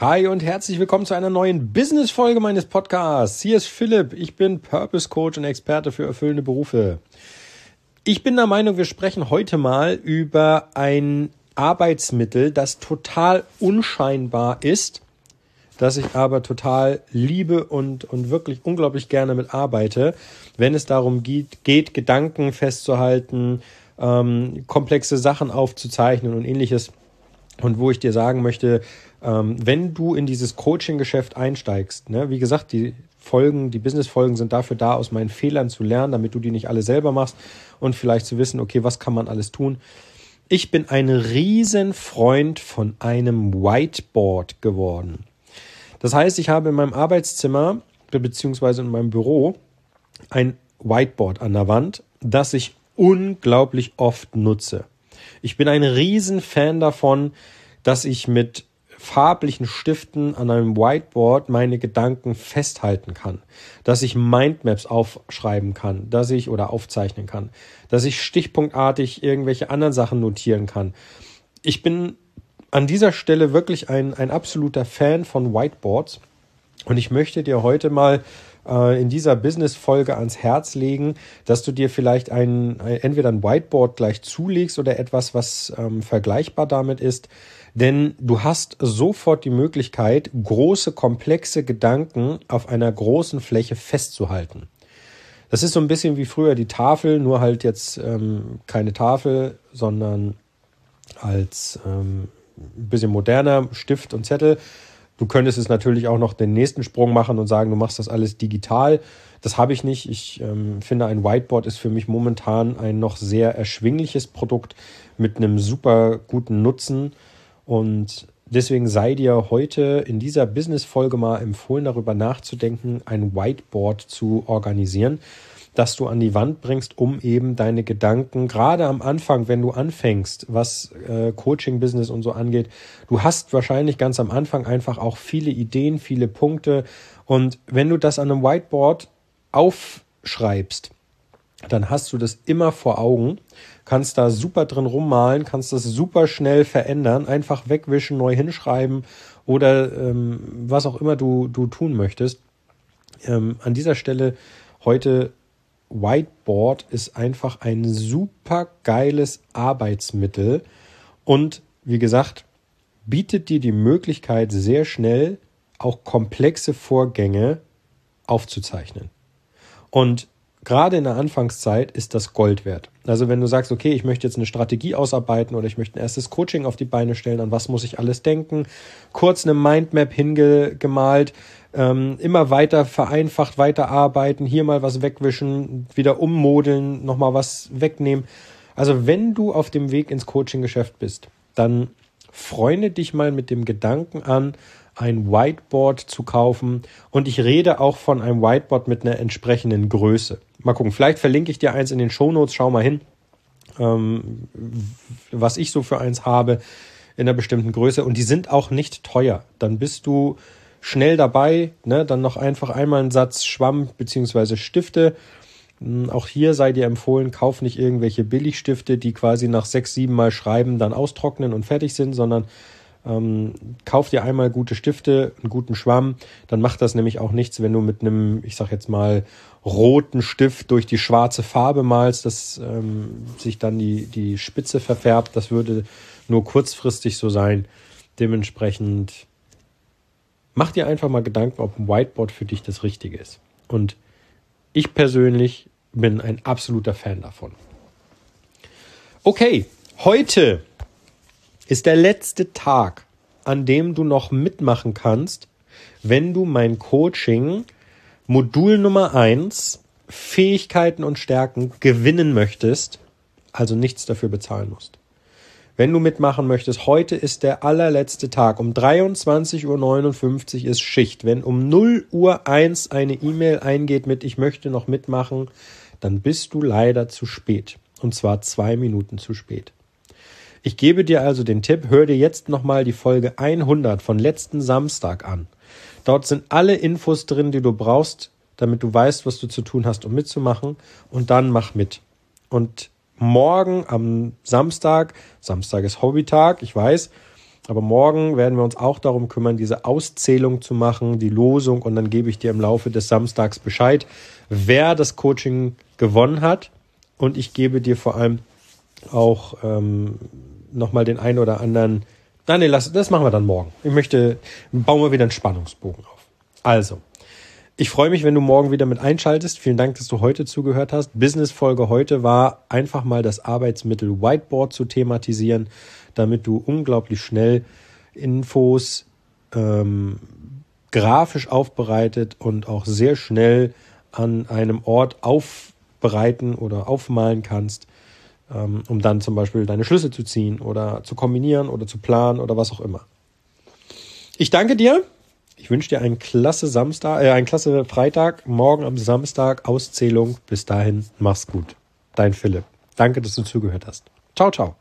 Hi und herzlich willkommen zu einer neuen Business-Folge meines Podcasts. Hier ist Philipp, ich bin Purpose Coach und Experte für erfüllende Berufe. Ich bin der Meinung, wir sprechen heute mal über ein Arbeitsmittel, das total unscheinbar ist, das ich aber total liebe und, und wirklich unglaublich gerne mit arbeite, wenn es darum geht, geht Gedanken festzuhalten, ähm, komplexe Sachen aufzuzeichnen und ähnliches. Und wo ich dir sagen möchte, ähm, wenn du in dieses Coaching-Geschäft einsteigst, ne, wie gesagt, die Folgen, die Business-Folgen sind dafür da, aus meinen Fehlern zu lernen, damit du die nicht alle selber machst und vielleicht zu wissen, okay, was kann man alles tun. Ich bin ein Riesenfreund von einem Whiteboard geworden. Das heißt, ich habe in meinem Arbeitszimmer beziehungsweise in meinem Büro ein Whiteboard an der Wand, das ich unglaublich oft nutze. Ich bin ein Riesenfan davon, dass ich mit farblichen Stiften an einem Whiteboard meine Gedanken festhalten kann, dass ich Mindmaps aufschreiben kann, dass ich oder aufzeichnen kann, dass ich stichpunktartig irgendwelche anderen Sachen notieren kann. Ich bin an dieser Stelle wirklich ein, ein absoluter Fan von Whiteboards und ich möchte dir heute mal äh, in dieser Business-Folge ans Herz legen, dass du dir vielleicht ein, ein, entweder ein Whiteboard gleich zulegst oder etwas, was ähm, vergleichbar damit ist, denn du hast sofort die Möglichkeit, große, komplexe Gedanken auf einer großen Fläche festzuhalten. Das ist so ein bisschen wie früher die Tafel, nur halt jetzt ähm, keine Tafel, sondern als ähm, ein bisschen moderner Stift und Zettel. Du könntest es natürlich auch noch den nächsten Sprung machen und sagen, du machst das alles digital. Das habe ich nicht. Ich ähm, finde, ein Whiteboard ist für mich momentan ein noch sehr erschwingliches Produkt mit einem super guten Nutzen. Und deswegen sei dir heute in dieser Business-Folge mal empfohlen, darüber nachzudenken, ein Whiteboard zu organisieren, das du an die Wand bringst, um eben deine Gedanken, gerade am Anfang, wenn du anfängst, was äh, Coaching-Business und so angeht, du hast wahrscheinlich ganz am Anfang einfach auch viele Ideen, viele Punkte. Und wenn du das an einem Whiteboard aufschreibst, dann hast du das immer vor Augen, kannst da super drin rummalen, kannst das super schnell verändern, einfach wegwischen, neu hinschreiben oder ähm, was auch immer du, du tun möchtest. Ähm, an dieser Stelle heute Whiteboard ist einfach ein super geiles Arbeitsmittel und wie gesagt, bietet dir die Möglichkeit, sehr schnell auch komplexe Vorgänge aufzuzeichnen. Und gerade in der Anfangszeit ist das Gold wert. Also wenn du sagst, okay, ich möchte jetzt eine Strategie ausarbeiten oder ich möchte ein erstes Coaching auf die Beine stellen, an was muss ich alles denken, kurz eine Mindmap hingemalt, ähm, immer weiter vereinfacht, weiter arbeiten, hier mal was wegwischen, wieder ummodeln, nochmal was wegnehmen. Also wenn du auf dem Weg ins Coaching-Geschäft bist, dann freunde dich mal mit dem Gedanken an, ein Whiteboard zu kaufen. Und ich rede auch von einem Whiteboard mit einer entsprechenden Größe. Mal gucken, vielleicht verlinke ich dir eins in den Show Notes. Schau mal hin, ähm, was ich so für eins habe in einer bestimmten Größe. Und die sind auch nicht teuer. Dann bist du schnell dabei. Ne? Dann noch einfach einmal einen Satz Schwamm bzw. Stifte. Hm, auch hier sei dir empfohlen, kauf nicht irgendwelche Billigstifte, die quasi nach sechs, sieben Mal schreiben, dann austrocknen und fertig sind, sondern ähm, kauf dir einmal gute Stifte, einen guten Schwamm, dann macht das nämlich auch nichts, wenn du mit einem, ich sag jetzt mal, roten Stift durch die schwarze Farbe malst, dass ähm, sich dann die, die Spitze verfärbt. Das würde nur kurzfristig so sein. Dementsprechend mach dir einfach mal Gedanken, ob ein Whiteboard für dich das Richtige ist. Und ich persönlich bin ein absoluter Fan davon. Okay, heute ist der letzte Tag, an dem du noch mitmachen kannst, wenn du mein Coaching Modul Nummer eins Fähigkeiten und Stärken gewinnen möchtest, also nichts dafür bezahlen musst. Wenn du mitmachen möchtest, heute ist der allerletzte Tag. Um 23.59 Uhr ist Schicht. Wenn um 0 Uhr 1 eine E-Mail eingeht mit Ich möchte noch mitmachen, dann bist du leider zu spät. Und zwar zwei Minuten zu spät. Ich gebe dir also den Tipp, hör dir jetzt nochmal die Folge 100 von letzten Samstag an. Dort sind alle Infos drin, die du brauchst, damit du weißt, was du zu tun hast, um mitzumachen. Und dann mach mit. Und morgen am Samstag, Samstag ist Hobbytag, ich weiß, Aber morgen werden wir uns auch darum kümmern, diese Auszählung zu machen, die Losung und dann gebe ich dir im Laufe des Samstags Bescheid, wer das Coaching gewonnen hat und ich gebe dir vor allem auch ähm, nochmal den einen oder anderen. Nein, nee, lass, das machen wir dann morgen. Ich möchte, bauen wir wieder einen Spannungsbogen auf. Also, ich freue mich, wenn du morgen wieder mit einschaltest. Vielen Dank, dass du heute zugehört hast. Business-Folge heute war einfach mal das Arbeitsmittel Whiteboard zu thematisieren, damit du unglaublich schnell Infos ähm, grafisch aufbereitet und auch sehr schnell an einem Ort aufbereiten oder aufmalen kannst, um dann zum Beispiel deine Schlüsse zu ziehen oder zu kombinieren oder zu planen oder was auch immer. Ich danke dir. Ich wünsche dir einen klasse Samstag, äh, einen klasse Freitag, morgen am Samstag Auszählung. Bis dahin, mach's gut. Dein Philipp. Danke, dass du zugehört hast. Ciao, ciao.